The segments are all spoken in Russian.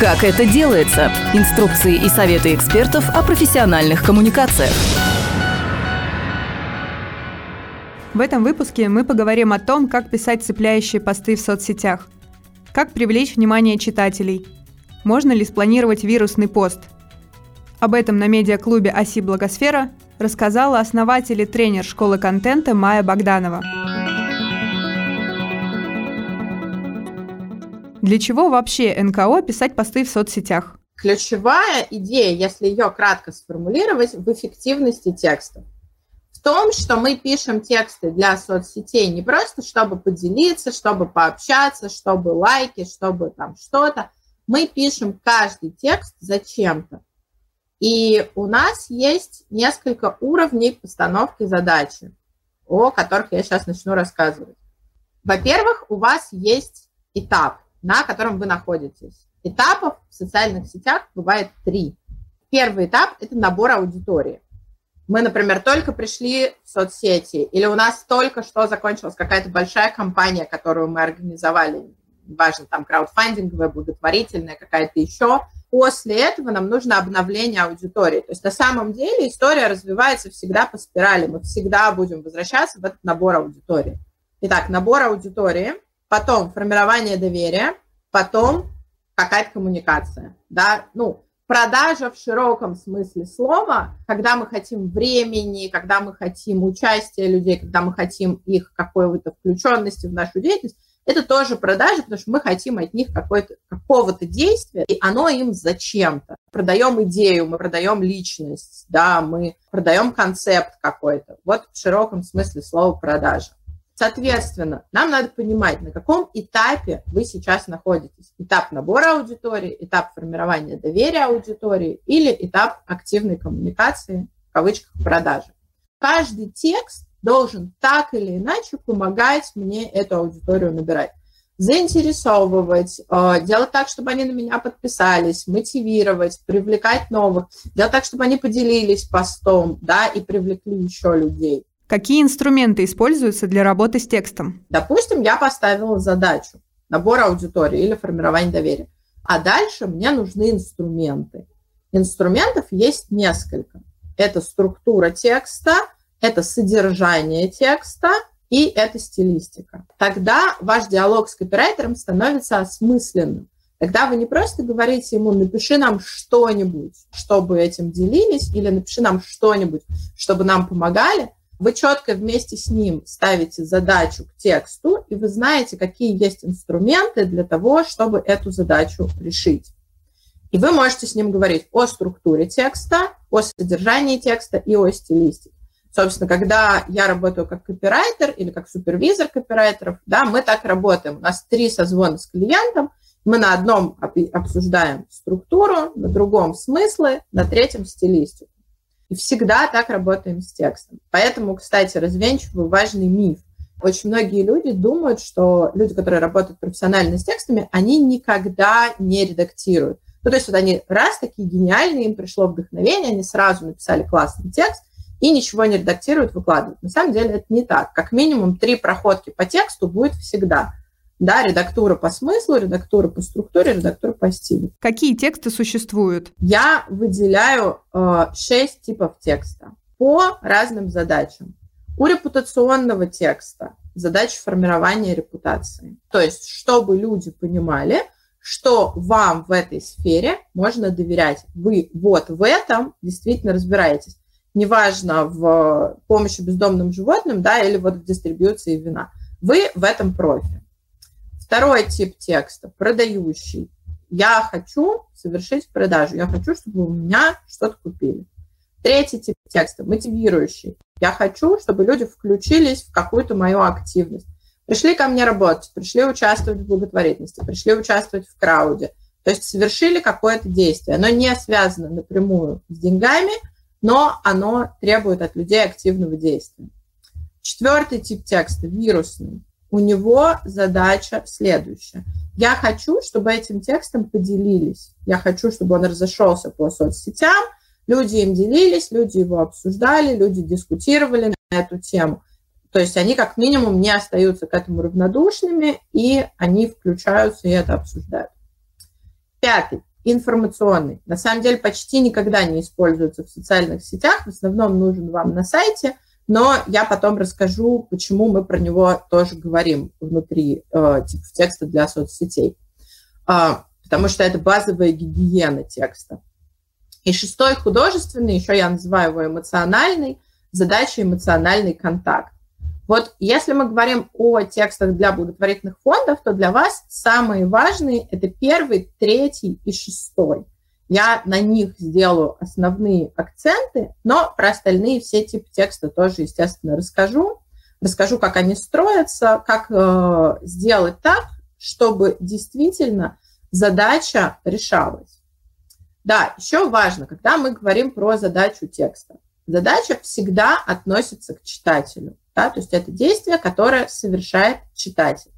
Как это делается? Инструкции и советы экспертов о профессиональных коммуникациях. В этом выпуске мы поговорим о том, как писать цепляющие посты в соцсетях, как привлечь внимание читателей, можно ли спланировать вирусный пост. Об этом на медиаклубе «Оси Благосфера» рассказала основатель и тренер школы контента Майя Богданова. Для чего вообще НКО писать посты в соцсетях? Ключевая идея, если ее кратко сформулировать, в эффективности текстов. В том, что мы пишем тексты для соцсетей не просто, чтобы поделиться, чтобы пообщаться, чтобы лайки, чтобы там что-то. Мы пишем каждый текст зачем-то. И у нас есть несколько уровней постановки задачи, о которых я сейчас начну рассказывать. Во-первых, у вас есть этап, на котором вы находитесь. Этапов в социальных сетях бывает три. Первый этап – это набор аудитории. Мы, например, только пришли в соцсети, или у нас только что закончилась какая-то большая кампания, которую мы организовали, важно, там краудфандинговая, благотворительная, какая-то еще – После этого нам нужно обновление аудитории. То есть на самом деле история развивается всегда по спирали. Мы всегда будем возвращаться в этот набор аудитории. Итак, набор аудитории, потом формирование доверия, потом какая-то коммуникация. Да? Ну, продажа в широком смысле слова, когда мы хотим времени, когда мы хотим участия людей, когда мы хотим их какой-то включенности в нашу деятельность, это тоже продажи, потому что мы хотим от них какого-то действия, и оно им зачем-то. Продаем идею, мы продаем личность, да, мы продаем концепт какой-то. Вот в широком смысле слова продажа. Соответственно, нам надо понимать, на каком этапе вы сейчас находитесь. Этап набора аудитории, этап формирования доверия аудитории или этап активной коммуникации, в кавычках, продажи. Каждый текст должен так или иначе помогать мне эту аудиторию набирать. Заинтересовывать, э, делать так, чтобы они на меня подписались, мотивировать, привлекать новых, делать так, чтобы они поделились постом, да, и привлекли еще людей. Какие инструменты используются для работы с текстом? Допустим, я поставила задачу набор аудитории или формирование доверия. А дальше мне нужны инструменты. Инструментов есть несколько. Это структура текста, это содержание текста и это стилистика. Тогда ваш диалог с копирайтером становится осмысленным. Тогда вы не просто говорите ему, напиши нам что-нибудь, чтобы этим делились, или напиши нам что-нибудь, чтобы нам помогали. Вы четко вместе с ним ставите задачу к тексту, и вы знаете, какие есть инструменты для того, чтобы эту задачу решить. И вы можете с ним говорить о структуре текста, о содержании текста и о стилистике. Собственно, когда я работаю как копирайтер или как супервизор копирайтеров, да, мы так работаем. У нас три созвона с клиентом, мы на одном обсуждаем структуру, на другом смыслы, на третьем стилистику. И всегда так работаем с текстом. Поэтому, кстати, развенчиваю важный миф. Очень многие люди думают, что люди, которые работают профессионально с текстами, они никогда не редактируют. Ну, то есть вот они раз такие гениальные, им пришло вдохновение, они сразу написали классный текст, и ничего не редактируют, выкладывают. На самом деле это не так. Как минимум три проходки по тексту будет всегда. Да, редактура по смыслу, редактура по структуре, редактура по стилю. Какие тексты существуют? Я выделяю э, шесть типов текста по разным задачам. У репутационного текста задача формирования репутации. То есть, чтобы люди понимали, что вам в этой сфере можно доверять. Вы вот в этом действительно разбираетесь неважно, в помощи бездомным животным, да, или вот в дистрибьюции вина. Вы в этом профи. Второй тип текста, продающий. Я хочу совершить продажу, я хочу, чтобы у меня что-то купили. Третий тип текста, мотивирующий. Я хочу, чтобы люди включились в какую-то мою активность. Пришли ко мне работать, пришли участвовать в благотворительности, пришли участвовать в крауде. То есть совершили какое-то действие. Оно не связано напрямую с деньгами, но оно требует от людей активного действия. Четвертый тип текста, вирусный. У него задача следующая. Я хочу, чтобы этим текстом поделились. Я хочу, чтобы он разошелся по соцсетям, люди им делились, люди его обсуждали, люди дискутировали на эту тему. То есть они как минимум не остаются к этому равнодушными, и они включаются и это обсуждают. Пятый информационный. На самом деле почти никогда не используется в социальных сетях, в основном нужен вам на сайте, но я потом расскажу, почему мы про него тоже говорим внутри э, текста для соцсетей. Э, потому что это базовая гигиена текста. И шестой художественный, еще я называю его эмоциональный, задача эмоциональный контакт. Вот если мы говорим о текстах для благотворительных фондов, то для вас самые важные – это первый, третий и шестой. Я на них сделаю основные акценты, но про остальные все типы текста тоже, естественно, расскажу. Расскажу, как они строятся, как э, сделать так, чтобы действительно задача решалась. Да, еще важно, когда мы говорим про задачу текста. Задача всегда относится к читателю. Да? То есть это действие, которое совершает читатель.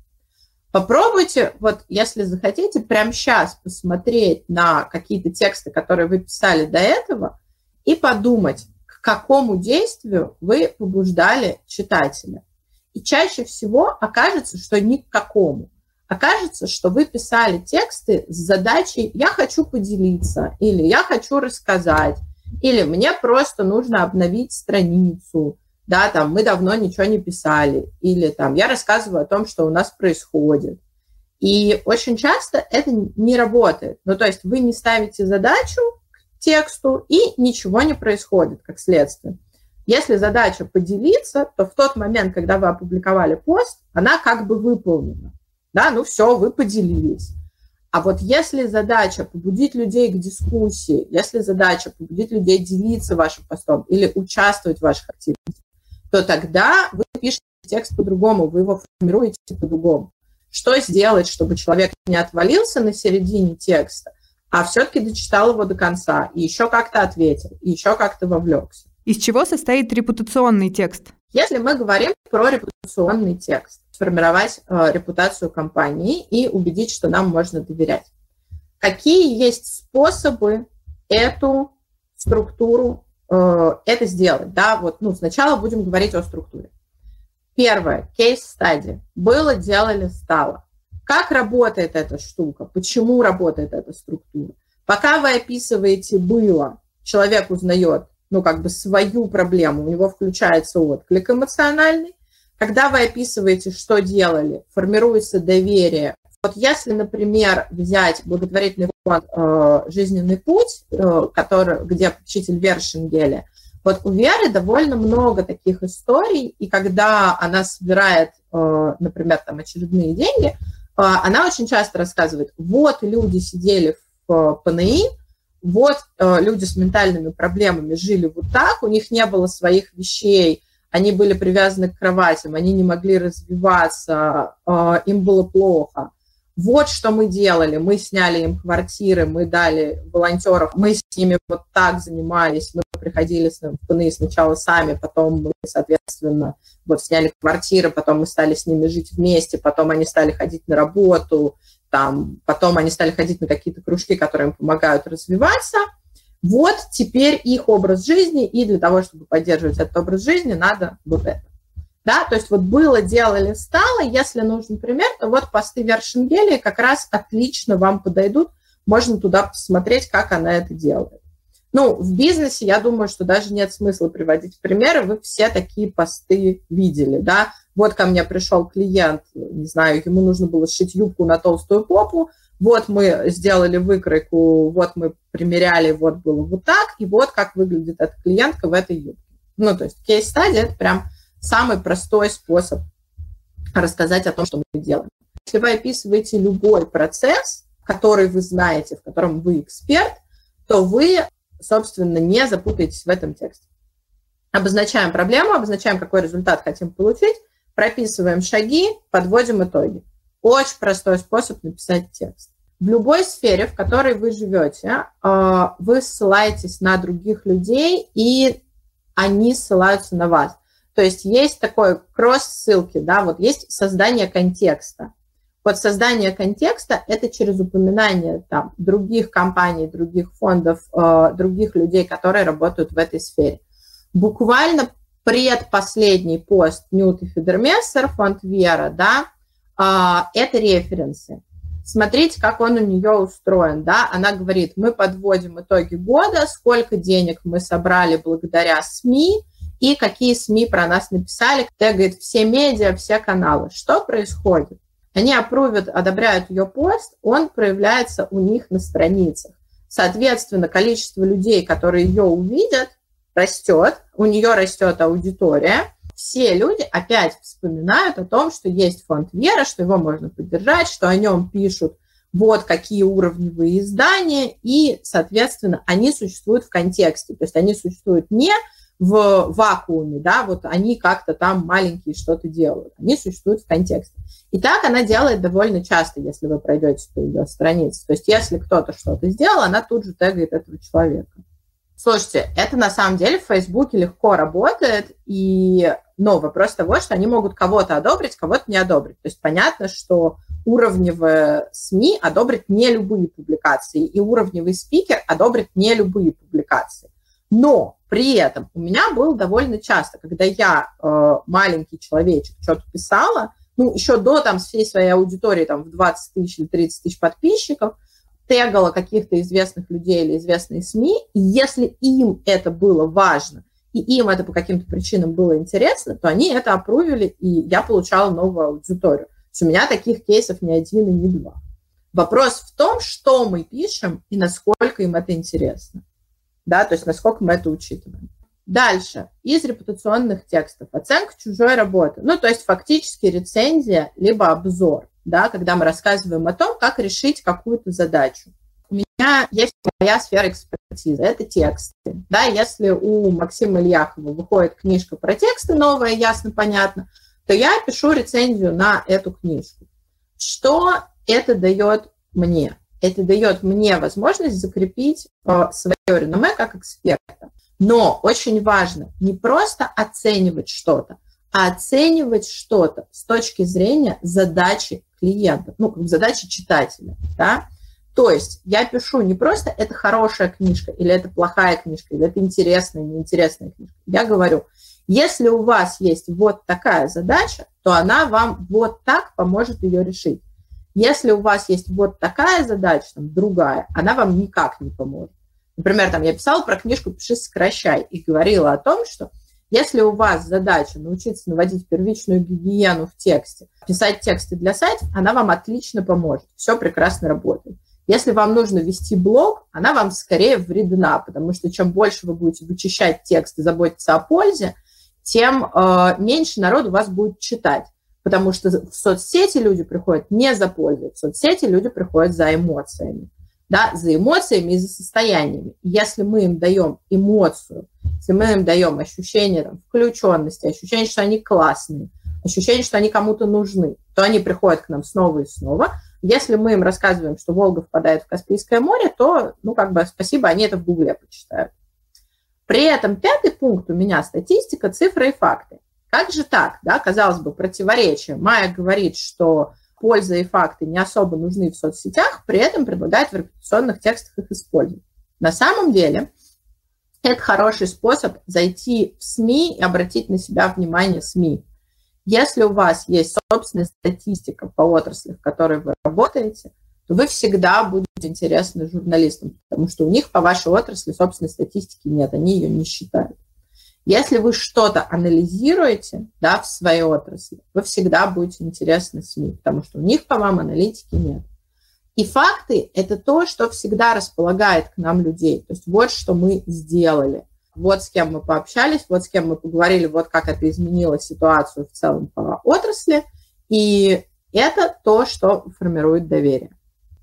Попробуйте, вот если захотите, прямо сейчас посмотреть на какие-то тексты, которые вы писали до этого, и подумать, к какому действию вы побуждали читателя. И чаще всего окажется, что ни к какому. Окажется, что вы писали тексты с задачей «я хочу поделиться» или «я хочу рассказать», или «мне просто нужно обновить страницу», да, там, мы давно ничего не писали, или там, я рассказываю о том, что у нас происходит. И очень часто это не работает. Ну, то есть вы не ставите задачу к тексту, и ничего не происходит, как следствие. Если задача поделиться, то в тот момент, когда вы опубликовали пост, она как бы выполнена. Да, ну все, вы поделились. А вот если задача побудить людей к дискуссии, если задача побудить людей делиться вашим постом или участвовать в ваших активностях, то тогда вы пишете текст по-другому, вы его формируете по-другому. Что сделать, чтобы человек не отвалился на середине текста, а все-таки дочитал его до конца, и еще как-то ответил, и еще как-то вовлекся. Из чего состоит репутационный текст? Если мы говорим про репутационный текст, сформировать э, репутацию компании и убедить, что нам можно доверять. Какие есть способы эту структуру это сделать. Да? Вот, ну, сначала будем говорить о структуре. Первое, кейс-стадия. Было, делали, стало. Как работает эта штука? Почему работает эта структура? Пока вы описываете «было», человек узнает, ну, как бы свою проблему, у него включается отклик эмоциональный. Когда вы описываете, что делали, формируется доверие. Вот если, например, взять благотворительный фонд э, «Жизненный путь», э, который, где учитель Вера Шенгеля, вот у Веры довольно много таких историй, и когда она собирает, э, например, там очередные деньги, она очень часто рассказывает, вот люди сидели в э, ПНИ, вот люди с ментальными проблемами жили вот так, у них не было своих вещей, они были привязаны к кроватям, они не могли развиваться, им было плохо вот что мы делали, мы сняли им квартиры, мы дали волонтеров, мы с ними вот так занимались, мы приходили с ПНИ сначала сами, потом мы, соответственно, вот сняли квартиры, потом мы стали с ними жить вместе, потом они стали ходить на работу, там, потом они стали ходить на какие-то кружки, которые им помогают развиваться. Вот теперь их образ жизни, и для того, чтобы поддерживать этот образ жизни, надо вот это. Да, то есть вот было, делали, стало. Если нужен пример, то вот посты Вершингелии как раз отлично вам подойдут. Можно туда посмотреть, как она это делает. Ну, в бизнесе, я думаю, что даже нет смысла приводить примеры. Вы все такие посты видели, да. Вот ко мне пришел клиент, не знаю, ему нужно было сшить юбку на толстую попу. Вот мы сделали выкройку, вот мы примеряли, вот было вот так, и вот как выглядит эта клиентка в этой юбке. Ну, то есть кейс-стадия – это прям самый простой способ рассказать о том, что мы делаем. Если вы описываете любой процесс, который вы знаете, в котором вы эксперт, то вы, собственно, не запутаетесь в этом тексте. Обозначаем проблему, обозначаем, какой результат хотим получить, прописываем шаги, подводим итоги. Очень простой способ написать текст. В любой сфере, в которой вы живете, э, вы ссылаетесь на других людей, и они ссылаются на вас. То есть есть такой кросс-ссылки, да, вот есть создание контекста. Вот создание контекста – это через упоминание там, других компаний, других фондов, э, других людей, которые работают в этой сфере. Буквально предпоследний пост Ньют и Федермессер, фонд Вера, да, э, это референсы. смотрите, как он у нее устроен, да, она говорит, мы подводим итоги года, сколько денег мы собрали благодаря СМИ, и какие СМИ про нас написали, тегает все медиа, все каналы. Что происходит? Они опровят, одобряют ее пост, он проявляется у них на страницах. Соответственно, количество людей, которые ее увидят, растет, у нее растет аудитория, все люди опять вспоминают о том, что есть фонд Вера, что его можно поддержать, что о нем пишут вот какие уровневые издания, и, соответственно, они существуют в контексте. То есть они существуют не в вакууме, да, вот они как-то там маленькие что-то делают. Они существуют в контексте. И так она делает довольно часто, если вы пройдете по ее странице. То есть если кто-то что-то сделал, она тут же тегает этого человека. Слушайте, это на самом деле в Фейсбуке легко работает, и, но вопрос того, что они могут кого-то одобрить, кого-то не одобрить. То есть понятно, что уровневые СМИ одобрят не любые публикации, и уровневый спикер одобрит не любые публикации. Но при этом у меня было довольно часто, когда я э, маленький человечек что-то писала, ну, еще до там всей своей аудитории, там, в 20 тысяч или 30 тысяч подписчиков, тегала каких-то известных людей или известные СМИ, и если им это было важно, и им это по каким-то причинам было интересно, то они это опрувили, и я получала новую аудиторию. То есть у меня таких кейсов не один и не два. Вопрос в том, что мы пишем и насколько им это интересно. Да, то есть насколько мы это учитываем. Дальше. Из репутационных текстов. Оценка чужой работы. Ну, то есть фактически рецензия, либо обзор да, когда мы рассказываем о том, как решить какую-то задачу. У меня есть моя сфера экспертизы, это тексты. Да, если у Максима Ильяхова выходит книжка про тексты новая, ясно, понятно, то я пишу рецензию на эту книжку. Что это дает мне? Это дает мне возможность закрепить э, свое реноме как эксперта. Но очень важно не просто оценивать что-то, а оценивать что-то с точки зрения задачи клиента, ну, как задачи читателя, да. То есть я пишу не просто это хорошая книжка, или это плохая книжка, или это интересная, неинтересная книжка. Я говорю, если у вас есть вот такая задача, то она вам вот так поможет ее решить. Если у вас есть вот такая задача, там, другая, она вам никак не поможет. Например, там я писала про книжку «Пиши, сокращай» и говорила о том, что если у вас задача научиться наводить первичную гигиену в тексте, писать тексты для сайтов, она вам отлично поможет. Все прекрасно работает. Если вам нужно вести блог, она вам скорее вредна, потому что чем больше вы будете вычищать текст и заботиться о пользе, тем э, меньше народу вас будет читать. Потому что в соцсети люди приходят не за пользой, в соцсети люди приходят за эмоциями да, за эмоциями и за состояниями. Если мы им даем эмоцию, если мы им даем ощущение там, включенности, ощущение, что они классные, ощущение, что они кому-то нужны, то они приходят к нам снова и снова. Если мы им рассказываем, что Волга впадает в Каспийское море, то, ну, как бы, спасибо, они это в Гугле почитают. При этом пятый пункт у меня статистика, цифры и факты. Как же так, да, казалось бы, противоречие. Майя говорит, что польза и факты не особо нужны в соцсетях, при этом предлагает в репутационных текстах их использовать. На самом деле, это хороший способ зайти в СМИ и обратить на себя внимание СМИ. Если у вас есть собственная статистика по отрасли, в которой вы работаете, то вы всегда будете интересны журналистам, потому что у них по вашей отрасли собственной статистики нет, они ее не считают. Если вы что-то анализируете да, в своей отрасли, вы всегда будете интересны СМИ, потому что у них по вам аналитики нет. И факты – это то, что всегда располагает к нам людей. То есть вот что мы сделали. Вот с кем мы пообщались, вот с кем мы поговорили, вот как это изменило ситуацию в целом по отрасли. И это то, что формирует доверие.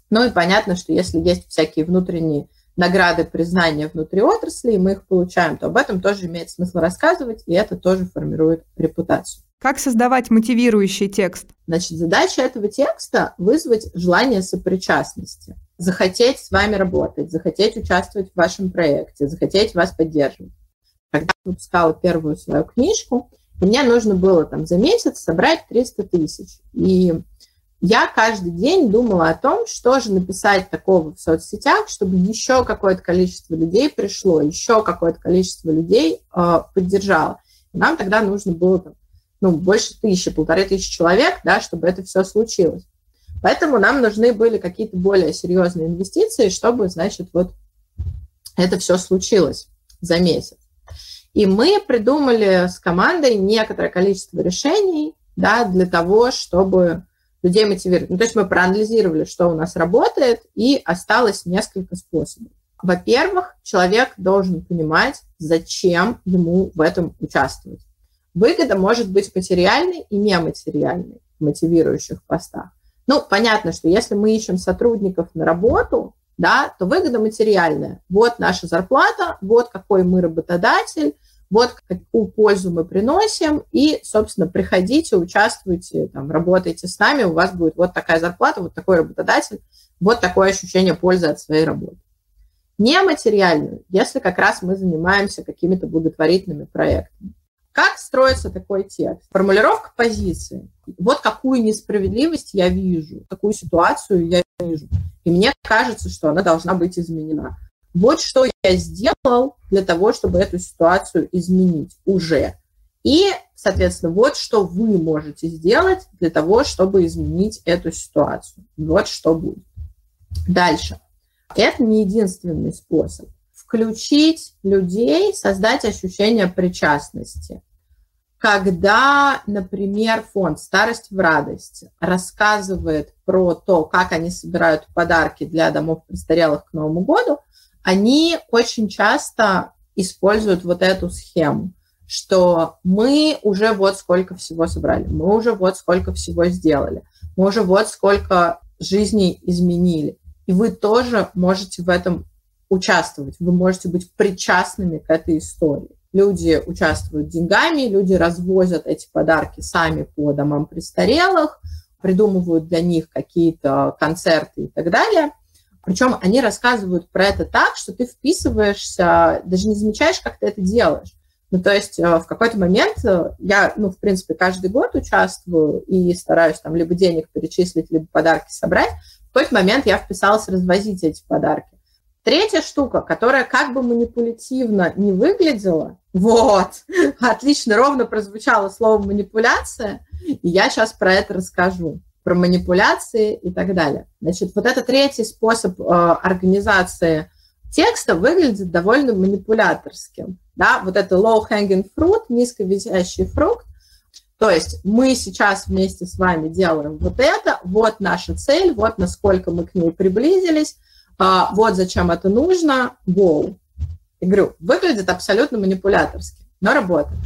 Ну и понятно, что если есть всякие внутренние награды, признания внутри отрасли, и мы их получаем, то об этом тоже имеет смысл рассказывать, и это тоже формирует репутацию. Как создавать мотивирующий текст? Значит, задача этого текста – вызвать желание сопричастности, захотеть с вами работать, захотеть участвовать в вашем проекте, захотеть вас поддерживать. Когда я выпускала первую свою книжку, мне нужно было там за месяц собрать 300 тысяч. И я каждый день думала о том, что же написать такого в соцсетях, чтобы еще какое-то количество людей пришло, еще какое-то количество людей э, поддержало. Нам тогда нужно было там, ну, больше тысячи, полторы тысячи человек, да, чтобы это все случилось. Поэтому нам нужны были какие-то более серьезные инвестиции, чтобы, значит, вот это все случилось за месяц. И мы придумали с командой некоторое количество решений да, для того, чтобы людей мотивировать. Ну, то есть мы проанализировали, что у нас работает, и осталось несколько способов. Во-первых, человек должен понимать, зачем ему в этом участвовать. Выгода может быть материальной и нематериальной в мотивирующих постах. Ну, понятно, что если мы ищем сотрудников на работу, да, то выгода материальная. Вот наша зарплата, вот какой мы работодатель, вот какую пользу мы приносим, и, собственно, приходите, участвуйте, там, работайте с нами, у вас будет вот такая зарплата, вот такой работодатель, вот такое ощущение пользы от своей работы. Нематериальную, если как раз мы занимаемся какими-то благотворительными проектами. Как строится такой текст? Формулировка позиции. Вот какую несправедливость я вижу, какую ситуацию я вижу. И мне кажется, что она должна быть изменена. Вот что я сделал для того, чтобы эту ситуацию изменить уже. И, соответственно, вот что вы можете сделать для того, чтобы изменить эту ситуацию. Вот что будет. Дальше. Это не единственный способ. Включить людей, создать ощущение причастности когда, например, фонд «Старость в радость» рассказывает про то, как они собирают подарки для домов престарелых к Новому году, они очень часто используют вот эту схему, что мы уже вот сколько всего собрали, мы уже вот сколько всего сделали, мы уже вот сколько жизней изменили. И вы тоже можете в этом участвовать, вы можете быть причастными к этой истории люди участвуют деньгами, люди развозят эти подарки сами по домам престарелых, придумывают для них какие-то концерты и так далее. Причем они рассказывают про это так, что ты вписываешься, даже не замечаешь, как ты это делаешь. Ну, то есть э, в какой-то момент э, я, ну, в принципе, каждый год участвую и стараюсь там либо денег перечислить, либо подарки собрать. В какой-то момент я вписалась развозить эти подарки. Третья штука, которая как бы манипулятивно не выглядела, вот, отлично, ровно прозвучало слово манипуляция, и я сейчас про это расскажу, про манипуляции и так далее. Значит, вот это третий способ э, организации текста выглядит довольно манипуляторским. Да? Вот это low-hanging fruit, низковисящий фрукт, то есть мы сейчас вместе с вами делаем вот это, вот наша цель, вот насколько мы к ней приблизились, а, вот зачем это нужно, гоу. Я выглядит абсолютно манипуляторски, но работает.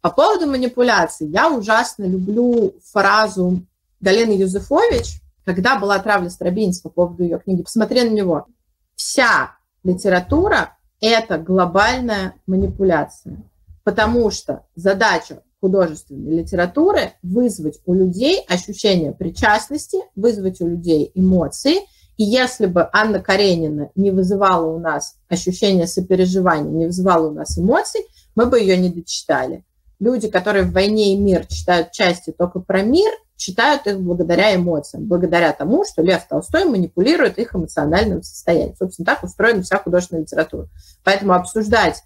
По поводу манипуляций, я ужасно люблю фразу Галины Юзефович, когда была травля Страбинец по поводу ее книги. Посмотри на него. Вся литература – это глобальная манипуляция, потому что задача художественной литературы вызвать у людей ощущение причастности, вызвать у людей эмоции – и если бы Анна Каренина не вызывала у нас ощущение сопереживания, не вызывала у нас эмоций, мы бы ее не дочитали. Люди, которые в «Войне и мир» читают части только про мир, читают их благодаря эмоциям, благодаря тому, что Лев Толстой манипулирует их эмоциональным состоянием. Собственно, так устроена вся художественная литература. Поэтому обсуждать,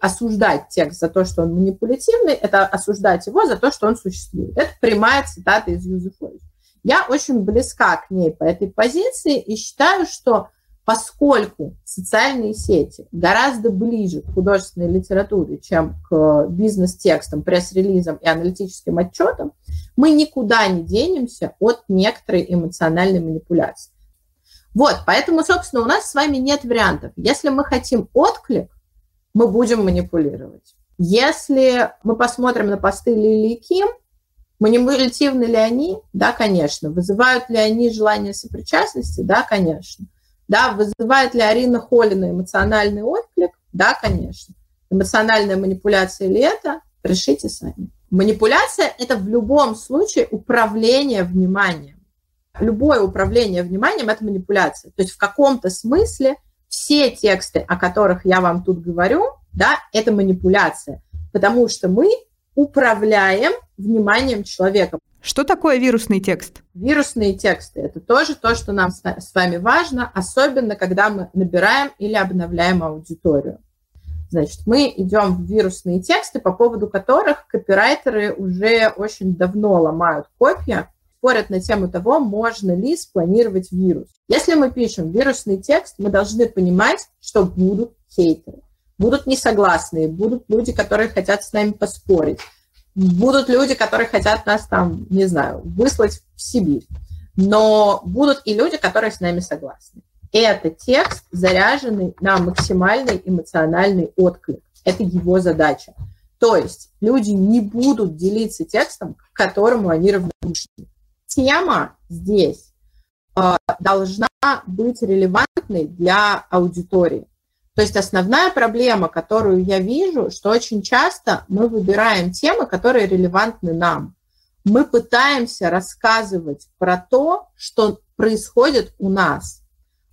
осуждать текст за то, что он манипулятивный, это осуждать его за то, что он существует. Это прямая цитата из Юзефовича. Я очень близка к ней по этой позиции и считаю, что поскольку социальные сети гораздо ближе к художественной литературе, чем к бизнес-текстам, пресс-релизам и аналитическим отчетам, мы никуда не денемся от некоторой эмоциональной манипуляции. Вот, поэтому, собственно, у нас с вами нет вариантов. Если мы хотим отклик, мы будем манипулировать. Если мы посмотрим на посты Лили Ким, Манипулятивны ли они? Да, конечно. Вызывают ли они желание сопричастности? Да, конечно. Да, вызывает ли Арина Холина эмоциональный отклик? Да, конечно. Эмоциональная манипуляция ли это? Решите сами. Манипуляция – это в любом случае управление вниманием. Любое управление вниманием – это манипуляция. То есть в каком-то смысле все тексты, о которых я вам тут говорю, да, это манипуляция, потому что мы управляем вниманием человека. Что такое вирусный текст? Вирусные тексты – это тоже то, что нам с вами важно, особенно когда мы набираем или обновляем аудиторию. Значит, мы идем в вирусные тексты, по поводу которых копирайтеры уже очень давно ломают копья. спорят на тему того, можно ли спланировать вирус. Если мы пишем вирусный текст, мы должны понимать, что будут хейтеры, будут несогласные, будут люди, которые хотят с нами поспорить, будут люди, которые хотят нас там, не знаю, выслать в Сибирь. Но будут и люди, которые с нами согласны. Это текст, заряженный на максимальный эмоциональный отклик. Это его задача. То есть люди не будут делиться текстом, к которому они равнодушны. Тема здесь э, должна быть релевантной для аудитории. То есть основная проблема, которую я вижу, что очень часто мы выбираем темы, которые релевантны нам. Мы пытаемся рассказывать про то, что происходит у нас.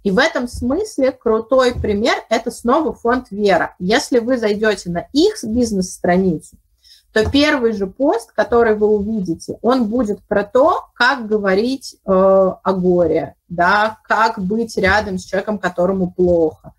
И в этом смысле крутой пример – это снова фонд Вера. Если вы зайдете на их бизнес-страницу, то первый же пост, который вы увидите, он будет про то, как говорить э, о горе, да, как быть рядом с человеком, которому плохо.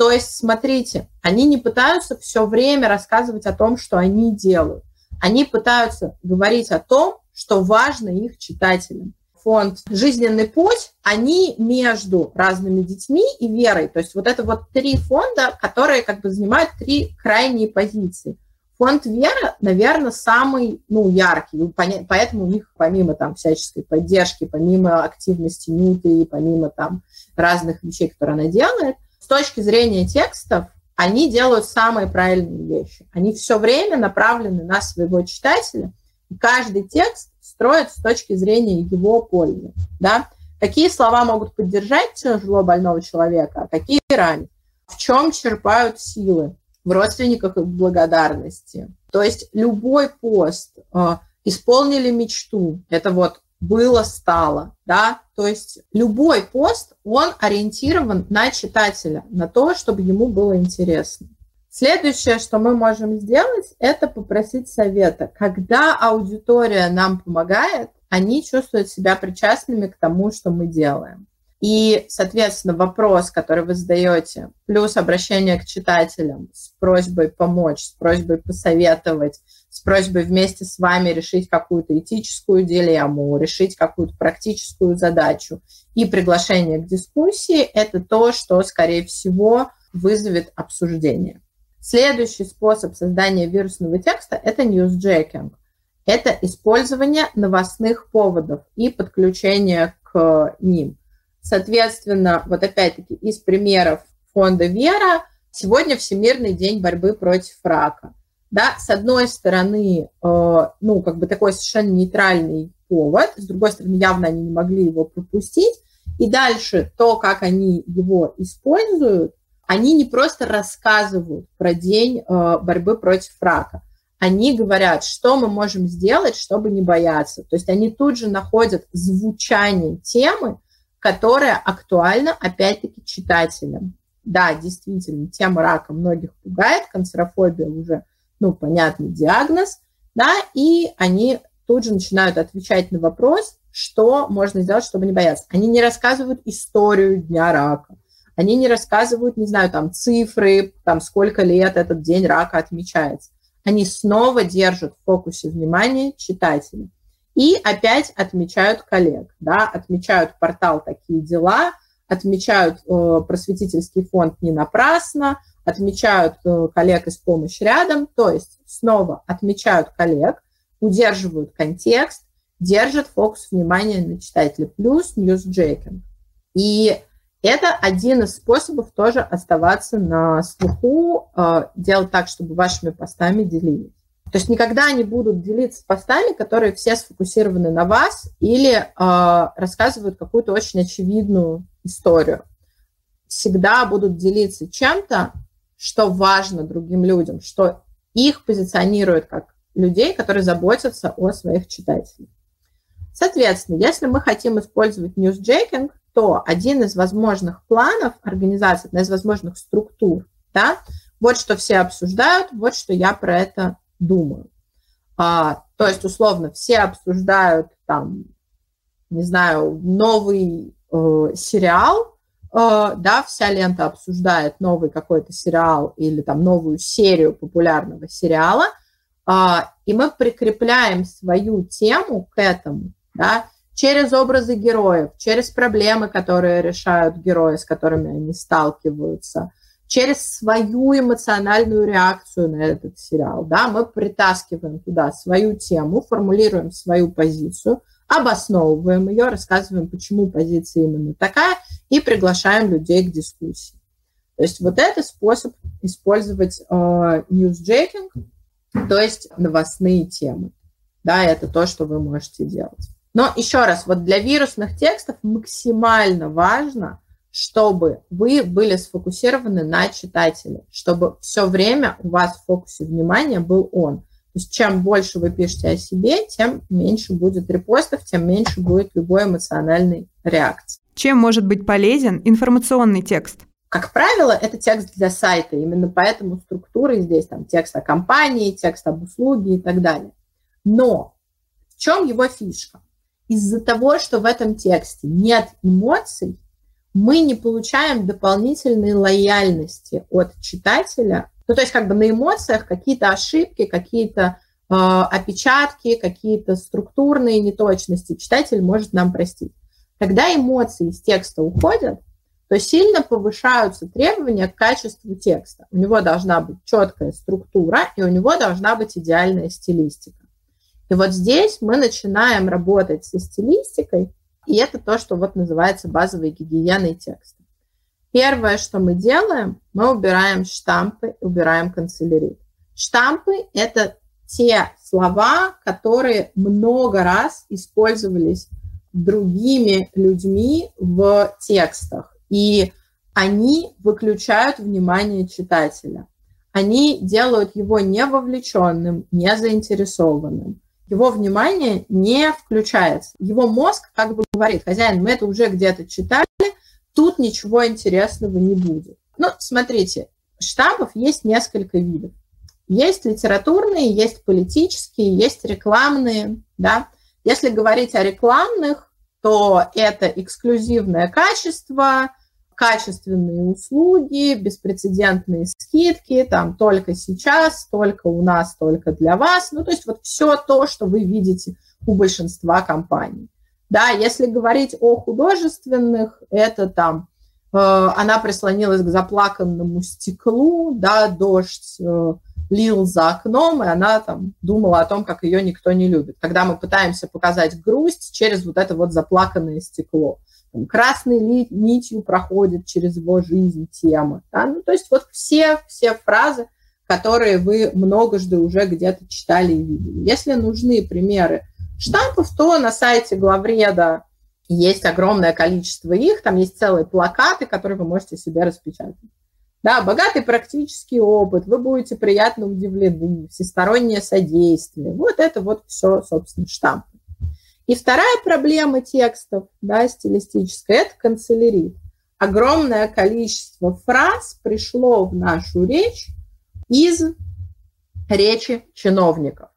То есть, смотрите, они не пытаются все время рассказывать о том, что они делают. Они пытаются говорить о том, что важно их читателям фонд «Жизненный путь», они между разными детьми и верой. То есть вот это вот три фонда, которые как бы занимают три крайние позиции. Фонд «Вера», наверное, самый ну, яркий, поэтому у них помимо там всяческой поддержки, помимо активности Нюты, помимо там разных вещей, которые она делает, точки зрения текстов, они делают самые правильные вещи. Они все время направлены на своего читателя, и каждый текст строят с точки зрения его пользы. Да? Какие слова могут поддержать тяжело больного человека, а какие ранить? В чем черпают силы? В родственниках и в благодарности. То есть любой пост э, исполнили мечту. Это вот было, стало, да, то есть любой пост, он ориентирован на читателя, на то, чтобы ему было интересно. Следующее, что мы можем сделать, это попросить совета. Когда аудитория нам помогает, они чувствуют себя причастными к тому, что мы делаем. И, соответственно, вопрос, который вы задаете, плюс обращение к читателям с просьбой помочь, с просьбой посоветовать, с просьбой вместе с вами решить какую-то этическую дилемму, решить какую-то практическую задачу и приглашение к дискуссии, это то, что, скорее всего, вызовет обсуждение. Следующий способ создания вирусного текста – это newsjacking. Это использование новостных поводов и подключение к ним. Соответственно, вот опять-таки из примеров фонда «Вера» сегодня Всемирный день борьбы против рака. Да, с одной стороны, э, ну, как бы такой совершенно нейтральный повод, с другой стороны, явно они не могли его пропустить. И дальше то, как они его используют, они не просто рассказывают про день э, борьбы против рака, они говорят, что мы можем сделать, чтобы не бояться. То есть они тут же находят звучание темы, которая актуальна, опять-таки, читателям. Да, действительно, тема рака многих пугает, канцерофобия уже, ну, понятный диагноз, да, и они тут же начинают отвечать на вопрос, что можно сделать, чтобы не бояться. Они не рассказывают историю дня рака, они не рассказывают, не знаю, там цифры, там сколько лет этот день рака отмечается. Они снова держат в фокусе внимания читателя. И опять отмечают коллег, да, отмечают портал «Такие дела», отмечают э, просветительский фонд «Не напрасно», отмечают э, коллег из помощи рядом, то есть снова отмечают коллег, удерживают контекст, держат фокус внимания на читателя, плюс ньюсджекинг. И это один из способов тоже оставаться на слуху, э, делать так, чтобы вашими постами делились. То есть никогда они будут делиться постами, которые все сфокусированы на вас или э, рассказывают какую-то очень очевидную историю. Всегда будут делиться чем-то, что важно другим людям, что их позиционирует как людей, которые заботятся о своих читателях. Соответственно, если мы хотим использовать newsjacking, то один из возможных планов организации, одна из возможных структур, да, вот что все обсуждают, вот что я про это думаю. А, то есть, условно, все обсуждают там, не знаю, новый э, сериал, э, да, вся лента обсуждает новый какой-то сериал или там новую серию популярного сериала, э, и мы прикрепляем свою тему к этому, да, через образы героев, через проблемы, которые решают герои, с которыми они сталкиваются, через свою эмоциональную реакцию на этот сериал. Да, мы притаскиваем туда свою тему, формулируем свою позицию, обосновываем ее, рассказываем, почему позиция именно такая, и приглашаем людей к дискуссии. То есть вот это способ использовать э, то есть новостные темы. Да, это то, что вы можете делать. Но еще раз, вот для вирусных текстов максимально важно – чтобы вы были сфокусированы на читателе, чтобы все время у вас в фокусе внимания был он. То есть чем больше вы пишете о себе, тем меньше будет репостов, тем меньше будет любой эмоциональной реакции. Чем может быть полезен информационный текст? Как правило, это текст для сайта. Именно поэтому структуры здесь там текст о компании, текст об услуге и так далее. Но в чем его фишка? Из-за того, что в этом тексте нет эмоций, мы не получаем дополнительной лояльности от читателя. Ну, то есть как бы на эмоциях какие-то ошибки, какие-то э, опечатки, какие-то структурные неточности читатель может нам простить. Когда эмоции из текста уходят, то сильно повышаются требования к качеству текста. У него должна быть четкая структура, и у него должна быть идеальная стилистика. И вот здесь мы начинаем работать со стилистикой, и это то, что вот называется базовой гигиеной текста. Первое, что мы делаем, мы убираем штампы, убираем канцелярит. Штампы – это те слова, которые много раз использовались другими людьми в текстах. И они выключают внимание читателя. Они делают его не вовлеченным, не заинтересованным его внимание не включается. Его мозг как бы говорит, хозяин, мы это уже где-то читали, тут ничего интересного не будет. Ну, смотрите, штампов есть несколько видов. Есть литературные, есть политические, есть рекламные, да. Если говорить о рекламных, то это эксклюзивное качество, качественные услуги, беспрецедентные скидки, там только сейчас, только у нас, только для вас. Ну, то есть вот все то, что вы видите у большинства компаний. Да, если говорить о художественных, это там э, она прислонилась к заплаканному стеклу, да, дождь э, лил за окном, и она там думала о том, как ее никто не любит. Когда мы пытаемся показать грусть через вот это вот заплаканное стекло там, красной нитью проходит через его жизнь тема. Да? Ну, то есть вот все, все фразы, которые вы многожды уже где-то читали и видели. Если нужны примеры штампов, то на сайте главреда есть огромное количество их, там есть целые плакаты, которые вы можете себе распечатать. Да, богатый практический опыт, вы будете приятно удивлены, всестороннее содействие. Вот это вот все, собственно, штамп. И вторая проблема текстов, да, стилистическая, это канцелярит. Огромное количество фраз пришло в нашу речь из речи чиновников.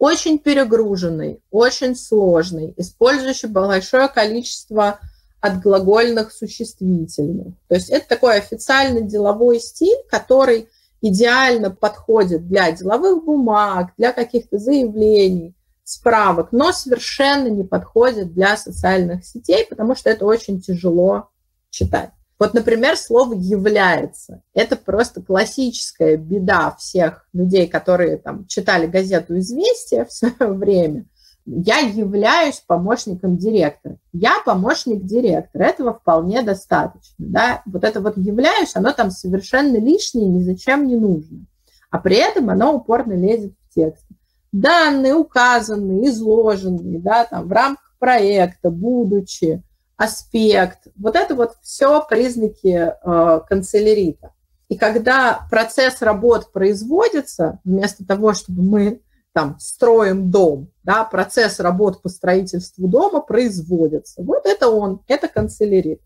Очень перегруженный, очень сложный, использующий большое количество отглагольных существительных. То есть это такой официальный деловой стиль, который идеально подходит для деловых бумаг, для каких-то заявлений, справок, но совершенно не подходит для социальных сетей, потому что это очень тяжело читать. Вот, например, слово «является». Это просто классическая беда всех людей, которые там читали газету «Известия» в свое время. Я являюсь помощником директора. Я помощник директора. Этого вполне достаточно. Да? Вот это вот «являюсь», оно там совершенно лишнее, ни зачем не нужно. А при этом оно упорно лезет в текст данные указанные, изложенные, да, там, в рамках проекта, будучи, аспект. Вот это вот все признаки э, канцелярита. И когда процесс работ производится, вместо того, чтобы мы там строим дом, да, процесс работ по строительству дома производится. Вот это он, это канцелярит.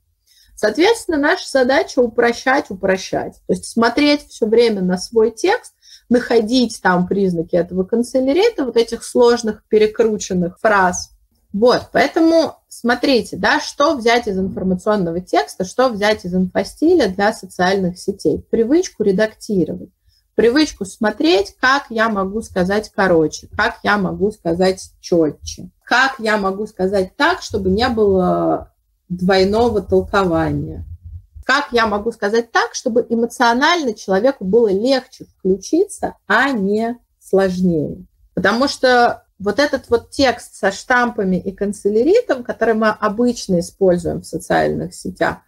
Соответственно, наша задача упрощать, упрощать. То есть смотреть все время на свой текст находить там признаки этого канцелярита, вот этих сложных перекрученных фраз. Вот, поэтому смотрите, да, что взять из информационного текста, что взять из инфостиля для социальных сетей. Привычку редактировать. привычку смотреть, как я могу сказать короче, как я могу сказать четче, как я могу сказать так, чтобы не было двойного толкования, как я могу сказать так, чтобы эмоционально человеку было легче включиться, а не сложнее. Потому что вот этот вот текст со штампами и канцеляритом, который мы обычно используем в социальных сетях,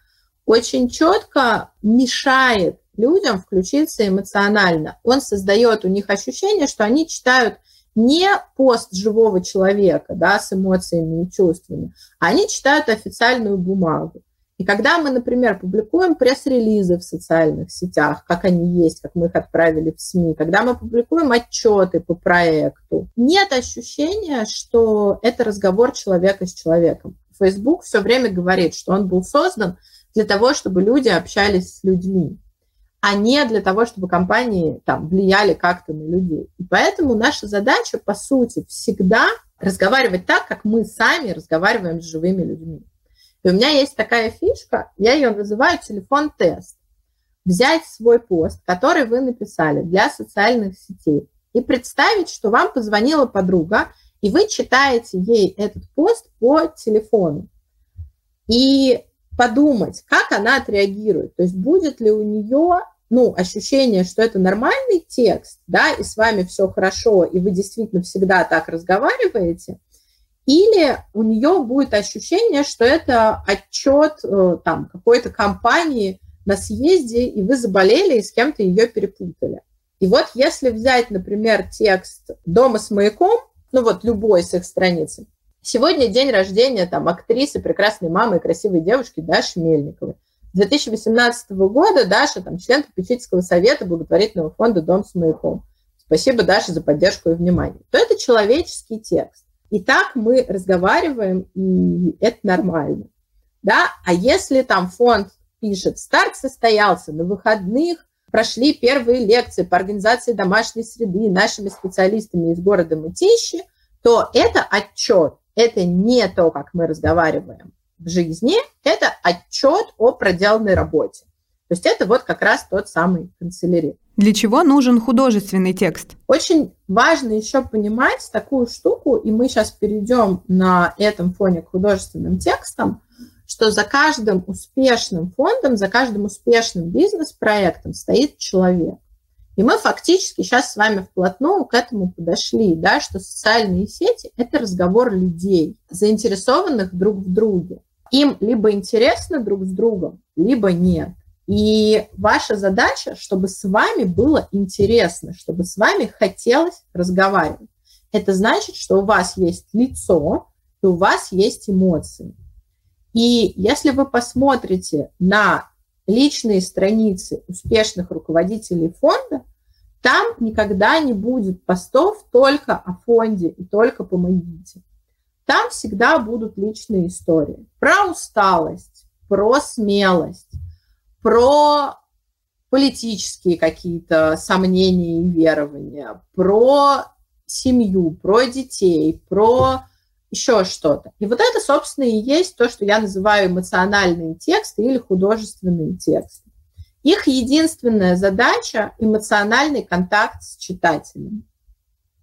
очень четко мешает людям включиться эмоционально. Он создает у них ощущение, что они читают не пост живого человека да, с эмоциями и чувствами, они читают официальную бумагу. И когда мы, например, публикуем пресс-релизы в социальных сетях, как они есть, как мы их отправили в СМИ, когда мы публикуем отчеты по проекту, нет ощущения, что это разговор человека с человеком. Facebook все время говорит, что он был создан для того, чтобы люди общались с людьми, а не для того, чтобы компании там, влияли как-то на людей. И поэтому наша задача, по сути, всегда разговаривать так, как мы сами разговариваем с живыми людьми. И у меня есть такая фишка, я ее называю телефон-тест. Взять свой пост, который вы написали для социальных сетей, и представить, что вам позвонила подруга, и вы читаете ей этот пост по телефону. И подумать, как она отреагирует. То есть будет ли у нее ну, ощущение, что это нормальный текст, да, и с вами все хорошо, и вы действительно всегда так разговариваете, или у нее будет ощущение, что это отчет э, там, какой-то компании на съезде, и вы заболели, и с кем-то ее перепутали. И вот если взять, например, текст «Дома с маяком», ну вот любой с их страницы, сегодня день рождения там актрисы, прекрасной мамы и красивой девушки Даши Мельниковой. 2018 года Даша, там, член попечительского совета благотворительного фонда «Дом с маяком». Спасибо, Даша, за поддержку и внимание. То это человеческий текст. И так мы разговариваем, и это нормально. Да? А если там фонд пишет, старт состоялся, на выходных прошли первые лекции по организации домашней среды нашими специалистами из города Мытищи, то это отчет, это не то, как мы разговариваем в жизни, это отчет о проделанной работе. То есть это вот как раз тот самый канцелярит. Для чего нужен художественный текст? Очень важно еще понимать такую штуку, и мы сейчас перейдем на этом фоне к художественным текстам, что за каждым успешным фондом, за каждым успешным бизнес-проектом стоит человек. И мы фактически сейчас с вами вплотную к этому подошли, да, что социальные сети – это разговор людей, заинтересованных друг в друге. Им либо интересно друг с другом, либо нет. И ваша задача, чтобы с вами было интересно, чтобы с вами хотелось разговаривать. Это значит, что у вас есть лицо, и у вас есть эмоции. И если вы посмотрите на личные страницы успешных руководителей фонда, там никогда не будет постов только о фонде и только помогите. Там всегда будут личные истории про усталость, про смелость, про политические какие-то сомнения и верования, про семью, про детей, про еще что-то. И вот это, собственно, и есть то, что я называю эмоциональные тексты или художественные тексты. Их единственная задача – эмоциональный контакт с читателем.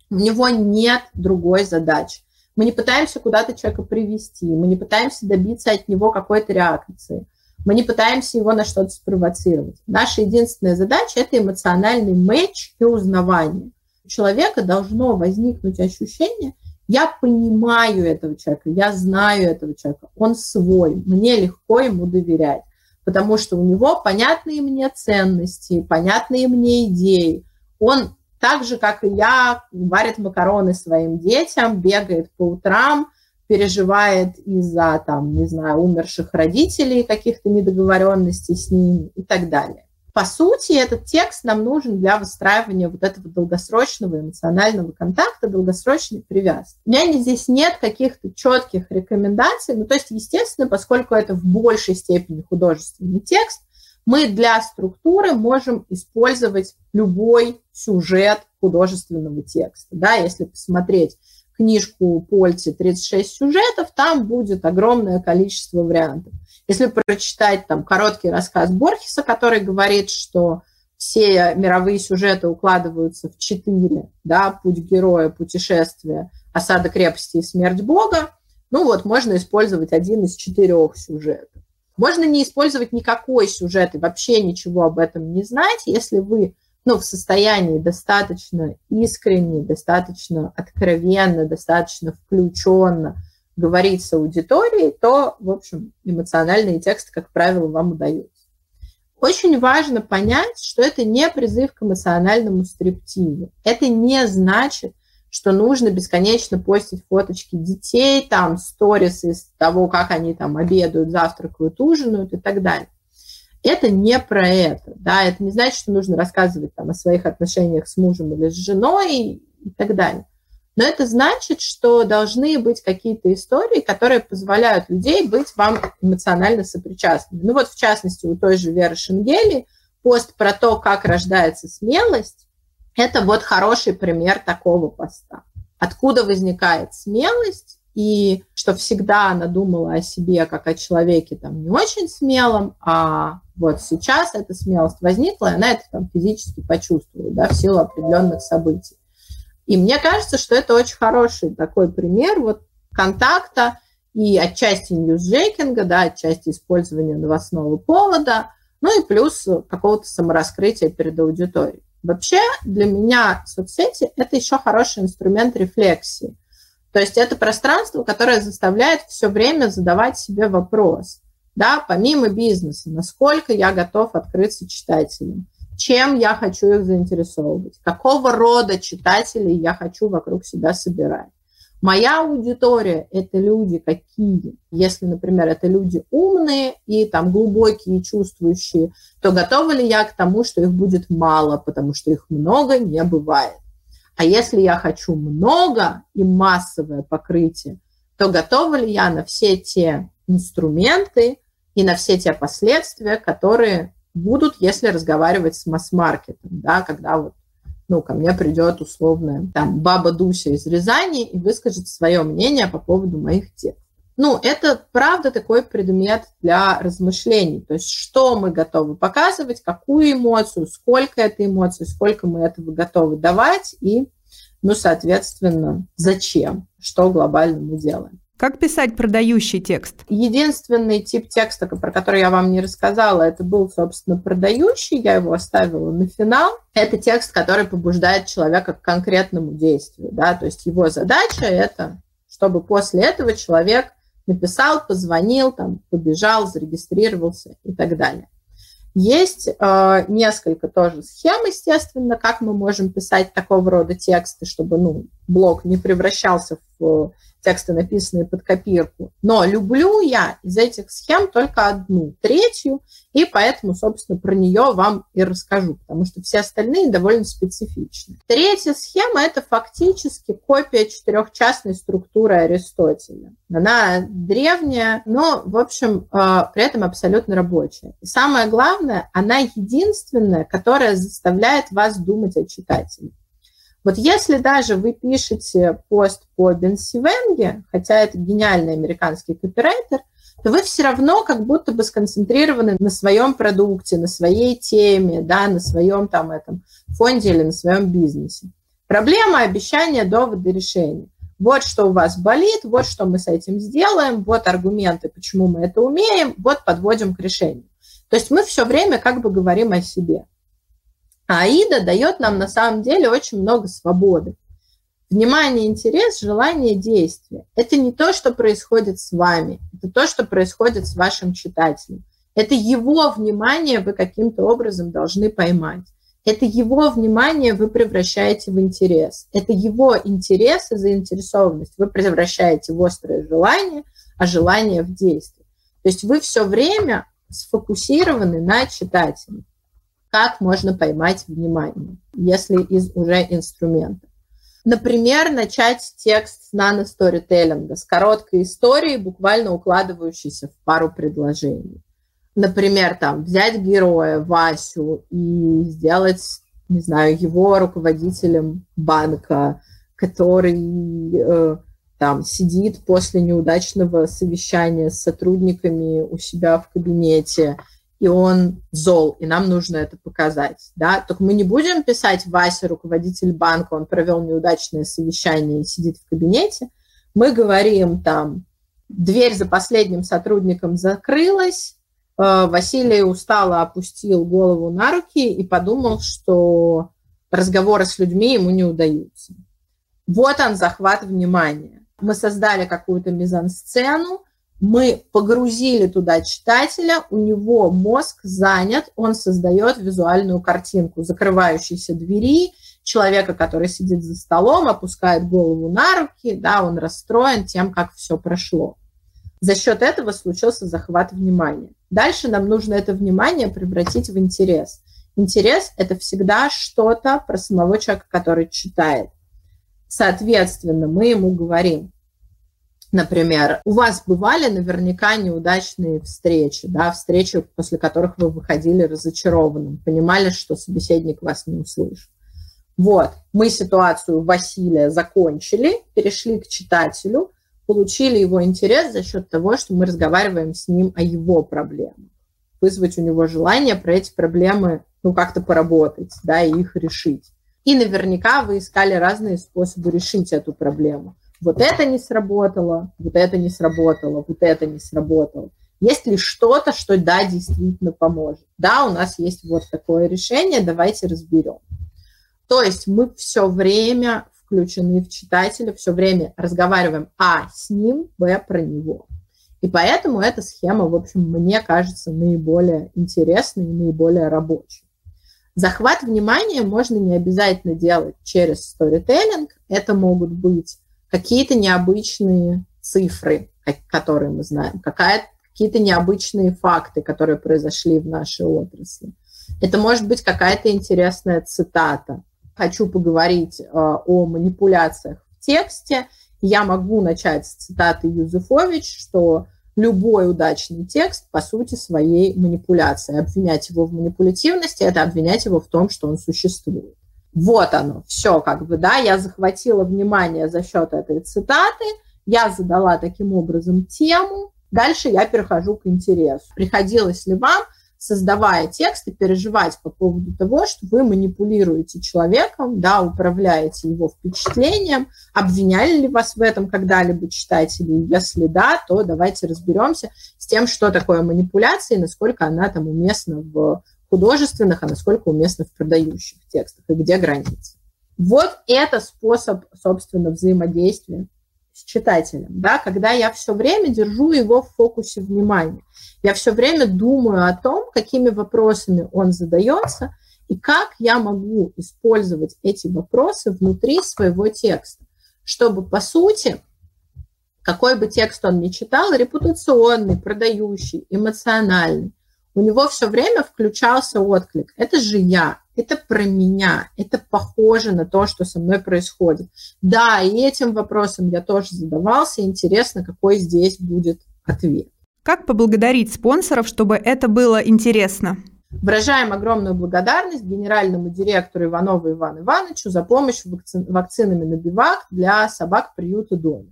У него нет другой задачи. Мы не пытаемся куда-то человека привести, мы не пытаемся добиться от него какой-то реакции. Мы не пытаемся его на что-то спровоцировать. Наша единственная задача – это эмоциональный матч и узнавание. У человека должно возникнуть ощущение, я понимаю этого человека, я знаю этого человека, он свой, мне легко ему доверять, потому что у него понятные мне ценности, понятные мне идеи. Он так же, как и я, варит макароны своим детям, бегает по утрам – переживает из-за, там, не знаю, умерших родителей, каких-то недоговоренностей с ними и так далее. По сути, этот текст нам нужен для выстраивания вот этого долгосрочного эмоционального контакта, долгосрочной привязки. У меня здесь нет каких-то четких рекомендаций, ну, то есть, естественно, поскольку это в большей степени художественный текст, мы для структуры можем использовать любой сюжет художественного текста. Да, если посмотреть книжку Польти «36 сюжетов», там будет огромное количество вариантов. Если прочитать там короткий рассказ Борхеса, который говорит, что все мировые сюжеты укладываются в четыре, да, путь героя, путешествие, осада крепости и смерть Бога, ну вот, можно использовать один из четырех сюжетов. Можно не использовать никакой сюжет и вообще ничего об этом не знать, если вы ну, в состоянии достаточно искренне, достаточно откровенно, достаточно включенно говорить с аудиторией, то, в общем, эмоциональные тексты, как правило, вам удаются. Очень важно понять, что это не призыв к эмоциональному стриптизу. Это не значит, что нужно бесконечно постить фоточки детей, там, сторис из того, как они там обедают, завтракают, ужинают и так далее. Это не про это, да, это не значит, что нужно рассказывать там о своих отношениях с мужем или с женой и, так далее. Но это значит, что должны быть какие-то истории, которые позволяют людей быть вам эмоционально сопричастными. Ну вот, в частности, у той же Веры Шенгели пост про то, как рождается смелость, это вот хороший пример такого поста. Откуда возникает смелость, и что всегда она думала о себе как о человеке там не очень смелом, а вот сейчас эта смелость возникла, и она это там физически почувствовала, да, в силу определенных событий. И мне кажется, что это очень хороший такой пример вот контакта и отчасти ньюсжейкинга, да, отчасти использования новостного повода, ну и плюс какого-то самораскрытия перед аудиторией. Вообще для меня соцсети – это еще хороший инструмент рефлексии. То есть это пространство, которое заставляет все время задавать себе вопрос, да, помимо бизнеса, насколько я готов открыться читателям, чем я хочу их заинтересовывать, какого рода читателей я хочу вокруг себя собирать. Моя аудитория – это люди какие? Если, например, это люди умные и там глубокие, чувствующие, то готова ли я к тому, что их будет мало, потому что их много не бывает. А если я хочу много и массовое покрытие, то готова ли я на все те инструменты и на все те последствия, которые будут, если разговаривать с масс-маркетом, да, когда вот ну, ко мне придет условная там баба Дуся из Рязани и выскажет свое мнение по поводу моих текстов. Ну, это правда такой предмет для размышлений. То есть, что мы готовы показывать, какую эмоцию, сколько этой эмоции, сколько мы этого готовы давать и, ну, соответственно, зачем, что глобально мы делаем. Как писать продающий текст? Единственный тип текста, про который я вам не рассказала, это был, собственно, продающий. Я его оставила на финал. Это текст, который побуждает человека к конкретному действию. Да? То есть его задача – это, чтобы после этого человек написал, позвонил, там, побежал, зарегистрировался и так далее. Есть э, несколько тоже схем, естественно, как мы можем писать такого рода тексты, чтобы ну, блог не превращался в тексты, написанные под копирку. Но люблю я из этих схем только одну, третью, и поэтому, собственно, про нее вам и расскажу, потому что все остальные довольно специфичны. Третья схема – это фактически копия четырехчастной структуры Аристотеля. Она древняя, но, в общем, э, при этом абсолютно рабочая. И самое главное, она единственная, которая заставляет вас думать о читателе. Вот если даже вы пишете пост по Бенсивенге, хотя это гениальный американский копирайтер, то вы все равно как будто бы сконцентрированы на своем продукте, на своей теме, да, на своем там этом фонде или на своем бизнесе. Проблема, обещания, доводы, решения. Вот что у вас болит, вот что мы с этим сделаем, вот аргументы, почему мы это умеем, вот подводим к решению. То есть мы все время как бы говорим о себе. А Аида дает нам на самом деле очень много свободы. Внимание, интерес, желание, действие. Это не то, что происходит с вами, это то, что происходит с вашим читателем. Это его внимание вы каким-то образом должны поймать. Это его внимание вы превращаете в интерес. Это его интерес и заинтересованность вы превращаете в острое желание, а желание в действие. То есть вы все время сфокусированы на читателе как можно поймать внимание, если из уже инструмента. Например, начать текст с нано-сторителлинга, с короткой историей, буквально укладывающейся в пару предложений. Например, там, взять героя Васю и сделать, не знаю, его руководителем банка, который э, там сидит после неудачного совещания с сотрудниками у себя в кабинете – и он зол, и нам нужно это показать. Да? Только мы не будем писать Вася, руководитель банка, он провел неудачное совещание и сидит в кабинете. Мы говорим там, дверь за последним сотрудником закрылась, э, Василий устало опустил голову на руки и подумал, что разговоры с людьми ему не удаются. Вот он, захват внимания. Мы создали какую-то мизансцену, мы погрузили туда читателя, у него мозг занят, он создает визуальную картинку закрывающейся двери, человека, который сидит за столом, опускает голову на руки, да, он расстроен тем, как все прошло. За счет этого случился захват внимания. Дальше нам нужно это внимание превратить в интерес. Интерес – это всегда что-то про самого человека, который читает. Соответственно, мы ему говорим, например, у вас бывали наверняка неудачные встречи, да, встречи, после которых вы выходили разочарованным, понимали, что собеседник вас не услышит. Вот, мы ситуацию Василия закончили, перешли к читателю, получили его интерес за счет того, что мы разговариваем с ним о его проблемах, вызвать у него желание про эти проблемы ну, как-то поработать, да, и их решить. И наверняка вы искали разные способы решить эту проблему. Вот это не сработало, вот это не сработало, вот это не сработало. Есть ли что-то, что да, действительно поможет? Да, у нас есть вот такое решение, давайте разберем. То есть мы все время включены в читателя, все время разговариваем а с ним, б про него. И поэтому эта схема, в общем, мне кажется наиболее интересной и наиболее рабочей. Захват внимания можно не обязательно делать через сторителлинг. Это могут быть какие-то необычные цифры, которые мы знаем, какие-то необычные факты, которые произошли в нашей отрасли. Это может быть какая-то интересная цитата. Хочу поговорить э, о манипуляциях в тексте. Я могу начать с цитаты Юзефович, что любой удачный текст, по сути, своей манипуляции. Обвинять его в манипулятивности – это обвинять его в том, что он существует. Вот оно, все как бы, да, я захватила внимание за счет этой цитаты, я задала таким образом тему, дальше я перехожу к интересу. Приходилось ли вам создавая тексты, переживать по поводу того, что вы манипулируете человеком, да, управляете его впечатлением, обвиняли ли вас в этом когда-либо читатели, если да, то давайте разберемся с тем, что такое манипуляция и насколько она там уместна в художественных, а насколько уместна в продающих текстах и где границы. Вот это способ, собственно, взаимодействия с читателем, да, когда я все время держу его в фокусе внимания. Я все время думаю о том, какими вопросами он задается и как я могу использовать эти вопросы внутри своего текста, чтобы, по сути, какой бы текст он ни читал, репутационный, продающий, эмоциональный, у него все время включался отклик. Это же я, это про меня, это похоже на то, что со мной происходит. Да, и этим вопросом я тоже задавался. Интересно, какой здесь будет ответ. Как поблагодарить спонсоров, чтобы это было интересно? Выражаем огромную благодарность генеральному директору Иванову Ивану Ивановичу за помощь вакци... вакцинами на бивак для собак приюта дома.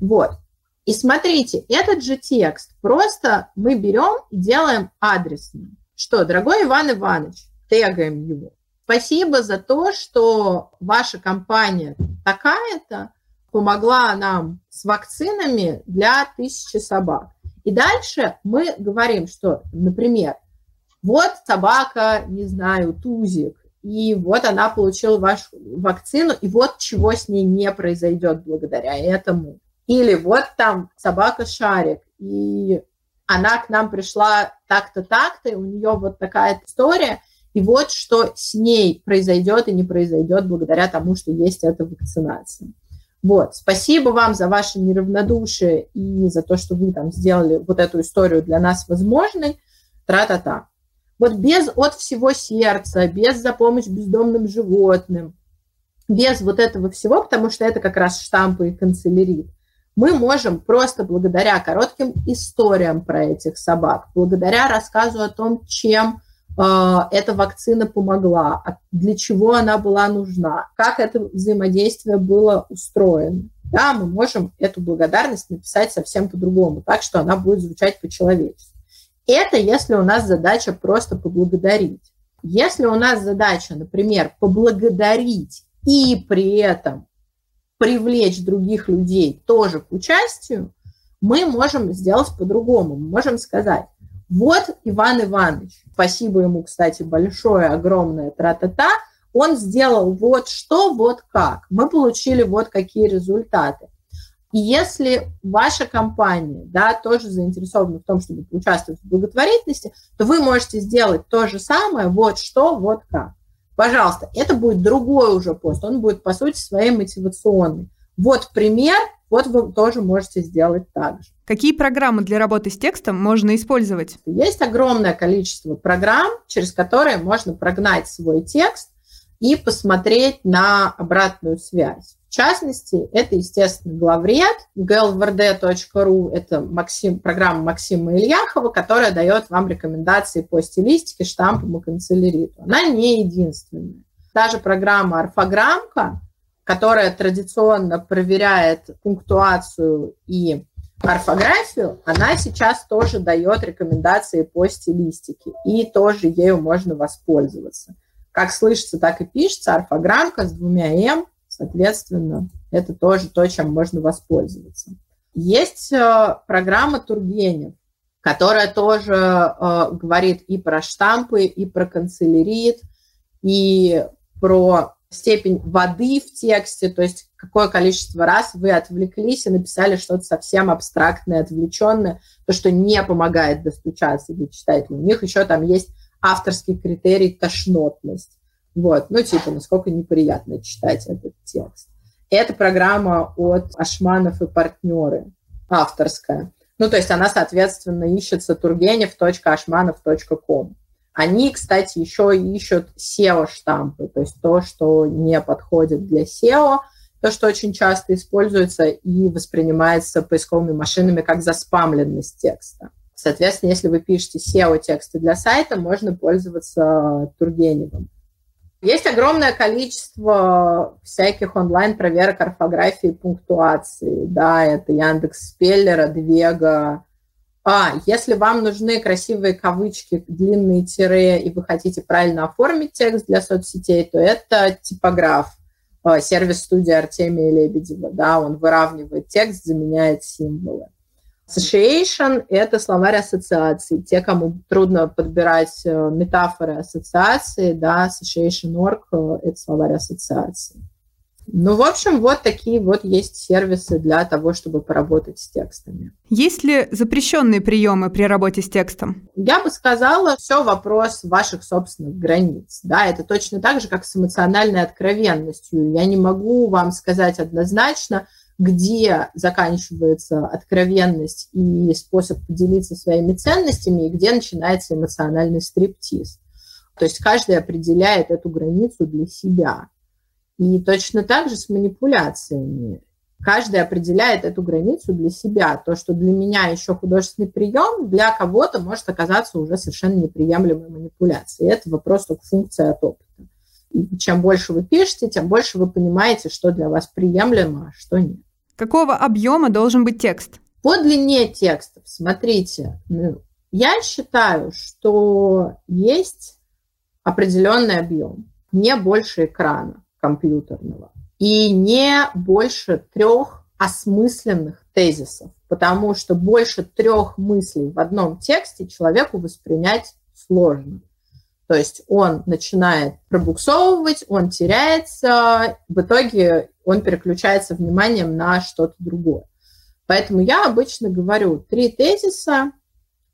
Вот. И смотрите, этот же текст просто мы берем и делаем адресным. Что, дорогой Иван Иванович, тегаем его. Спасибо за то, что ваша компания такая-то помогла нам с вакцинами для тысячи собак. И дальше мы говорим, что, например, вот собака, не знаю, тузик, и вот она получила вашу вакцину, и вот чего с ней не произойдет благодаря этому. Или вот там собака Шарик, и она к нам пришла так-то, так-то, и у нее вот такая история, и вот что с ней произойдет и не произойдет благодаря тому, что есть эта вакцинация. Вот, спасибо вам за ваше неравнодушие и за то, что вы там сделали вот эту историю для нас возможной. Тра-та-та. Вот без от всего сердца, без за помощь бездомным животным, без вот этого всего, потому что это как раз штампы и канцелярит, мы можем просто благодаря коротким историям про этих собак, благодаря рассказу о том, чем э, эта вакцина помогла, для чего она была нужна, как это взаимодействие было устроено. Да, мы можем эту благодарность написать совсем по-другому, так что она будет звучать по-человечески. Это если у нас задача просто поблагодарить. Если у нас задача, например, поблагодарить и при этом привлечь других людей тоже к участию, мы можем сделать по-другому. Мы можем сказать, вот Иван Иванович, спасибо ему, кстати, большое, огромное, тра-та-та, он сделал вот что, вот как. Мы получили вот какие результаты. И если ваша компания да, тоже заинтересована в том, чтобы поучаствовать в благотворительности, то вы можете сделать то же самое, вот что, вот как. Пожалуйста, это будет другой уже пост, он будет, по сути, своей мотивационный. Вот пример, вот вы тоже можете сделать так же. Какие программы для работы с текстом можно использовать? Есть огромное количество программ, через которые можно прогнать свой текст и посмотреть на обратную связь. В частности, это, естественно, главред, glvd.ru, это Максим, программа Максима Ильяхова, которая дает вам рекомендации по стилистике, штампам и канцеляриту. Она не единственная. Та же программа «Орфограммка», которая традиционно проверяет пунктуацию и орфографию, она сейчас тоже дает рекомендации по стилистике, и тоже ею можно воспользоваться. Как слышится, так и пишется, орфограммка с двумя «м», соответственно, это тоже то, чем можно воспользоваться. Есть э, программа Тургенев, которая тоже э, говорит и про штампы, и про канцелярит, и про степень воды в тексте, то есть какое количество раз вы отвлеклись и написали что-то совсем абстрактное, отвлеченное, то, что не помогает достучаться до читателя. У них еще там есть авторский критерий тошнотность. Вот, ну, типа, насколько неприятно читать этот текст. Это программа от Ашманов и партнеры, авторская. Ну, то есть она, соответственно, ищется turgenev.ashmanov.com. Они, кстати, еще ищут SEO-штампы, то есть то, что не подходит для SEO, то, что очень часто используется и воспринимается поисковыми машинами как заспамленность текста. Соответственно, если вы пишете SEO-тексты для сайта, можно пользоваться Тургеневым. Есть огромное количество всяких онлайн-проверок орфографии и пунктуации. Да, это Яндекс Спеллера, Двега, а, если вам нужны красивые кавычки, длинные тире, и вы хотите правильно оформить текст для соцсетей, то это типограф, а, сервис студии Артемия Лебедева. Да, он выравнивает текст, заменяет символы. Association – это словарь ассоциаций. Те, кому трудно подбирать э, метафоры ассоциации, да, Association.org – это словарь ассоциаций. Ну, в общем, вот такие вот есть сервисы для того, чтобы поработать с текстами. Есть ли запрещенные приемы при работе с текстом? Я бы сказала, все вопрос ваших собственных границ. Да, это точно так же, как с эмоциональной откровенностью. Я не могу вам сказать однозначно, где заканчивается откровенность и способ поделиться своими ценностями, и где начинается эмоциональный стриптиз. То есть каждый определяет эту границу для себя. И точно так же с манипуляциями. Каждый определяет эту границу для себя. То, что для меня еще художественный прием, для кого-то может оказаться уже совершенно неприемлемой манипуляцией. Это вопрос только функции от опыта. Чем больше вы пишете, тем больше вы понимаете, что для вас приемлемо, а что нет. Какого объема должен быть текст? По длине текстов, смотрите, ну, я считаю, что есть определенный объем, не больше экрана компьютерного. И не больше трех осмысленных тезисов, потому что больше трех мыслей в одном тексте человеку воспринять сложно. То есть он начинает пробуксовывать, он теряется, в итоге он переключается вниманием на что-то другое. Поэтому я обычно говорю три тезиса,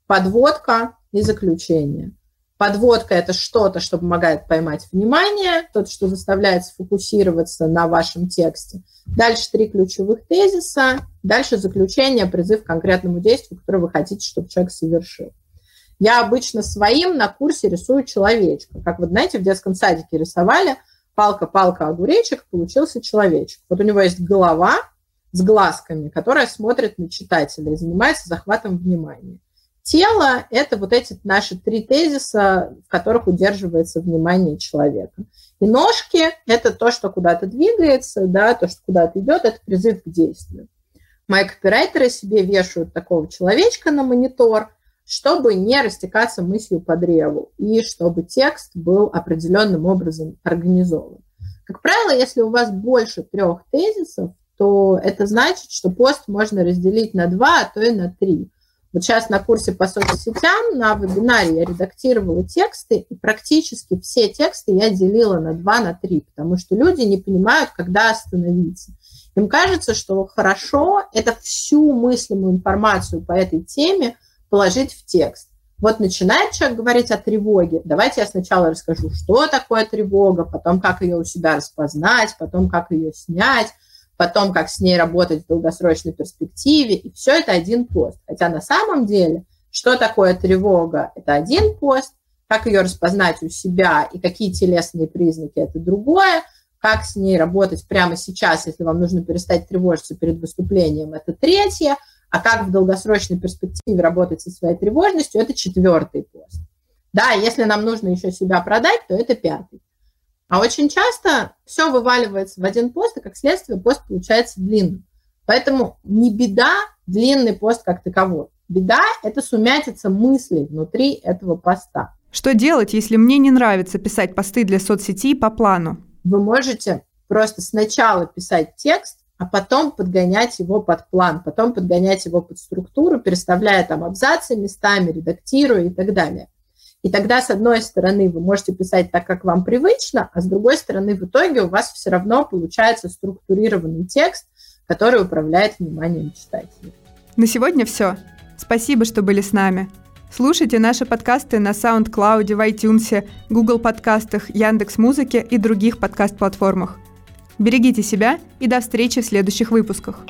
подводка и заключение. Подводка – это что-то, что помогает поймать внимание, что-то, что заставляет сфокусироваться на вашем тексте. Дальше три ключевых тезиса, дальше заключение, призыв к конкретному действию, которое вы хотите, чтобы человек совершил. Я обычно своим на курсе рисую человечка. Как вы знаете, в детском садике рисовали палка-палка огуречек, получился человечек. Вот у него есть голова с глазками, которая смотрит на читателя и занимается захватом внимания. Тело – это вот эти наши три тезиса, в которых удерживается внимание человека. И ножки – это то, что куда-то двигается, да, то, что куда-то идет, это призыв к действию. Мои копирайтеры себе вешают такого человечка на монитор, чтобы не растекаться мыслью по древу и чтобы текст был определенным образом организован. Как правило, если у вас больше трех тезисов, то это значит, что пост можно разделить на два, а то и на три. Вот сейчас на курсе по соцсетям, на вебинаре я редактировала тексты, и практически все тексты я делила на два, на три, потому что люди не понимают, когда остановиться. Им кажется, что хорошо это всю мыслимую информацию по этой теме положить в текст. Вот начинает человек говорить о тревоге. Давайте я сначала расскажу, что такое тревога, потом как ее у себя распознать, потом как ее снять, потом как с ней работать в долгосрочной перспективе. И все это один пост. Хотя на самом деле, что такое тревога? Это один пост. Как ее распознать у себя и какие телесные признаки – это другое. Как с ней работать прямо сейчас, если вам нужно перестать тревожиться перед выступлением – это третье – а как в долгосрочной перспективе работать со своей тревожностью, это четвертый пост. Да, если нам нужно еще себя продать, то это пятый. А очень часто все вываливается в один пост, и как следствие пост получается длинным. Поэтому не беда длинный пост как таковой. Беда – это сумятица мыслей внутри этого поста. Что делать, если мне не нравится писать посты для соцсетей по плану? Вы можете просто сначала писать текст, а потом подгонять его под план, потом подгонять его под структуру, переставляя там абзацы местами, редактируя и так далее. И тогда, с одной стороны, вы можете писать так, как вам привычно, а с другой стороны, в итоге у вас все равно получается структурированный текст, который управляет вниманием читателей. На сегодня все. Спасибо, что были с нами. Слушайте наши подкасты на SoundCloud, в iTunes, Google подкастах, Яндекс.Музыке и других подкаст-платформах. Берегите себя и до встречи в следующих выпусках.